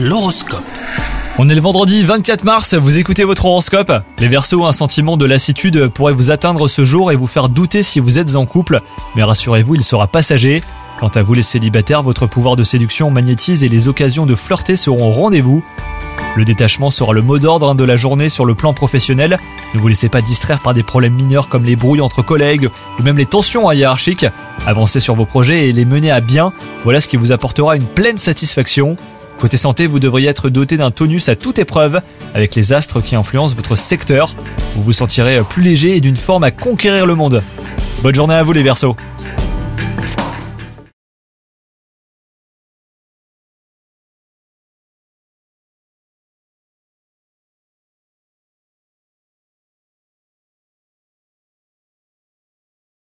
L'horoscope. On est le vendredi 24 mars, vous écoutez votre horoscope? Les Verseaux, un sentiment de lassitude pourrait vous atteindre ce jour et vous faire douter si vous êtes en couple, mais rassurez-vous, il sera passager. Quant à vous les célibataires, votre pouvoir de séduction magnétise et les occasions de flirter seront au rendez-vous. Le détachement sera le mot d'ordre de la journée sur le plan professionnel. Ne vous laissez pas distraire par des problèmes mineurs comme les brouilles entre collègues ou même les tensions hiérarchiques. Avancez sur vos projets et les mener à bien. Voilà ce qui vous apportera une pleine satisfaction. Côté santé, vous devriez être doté d'un tonus à toute épreuve avec les astres qui influencent votre secteur. Vous vous sentirez plus léger et d'une forme à conquérir le monde. Bonne journée à vous les Verseaux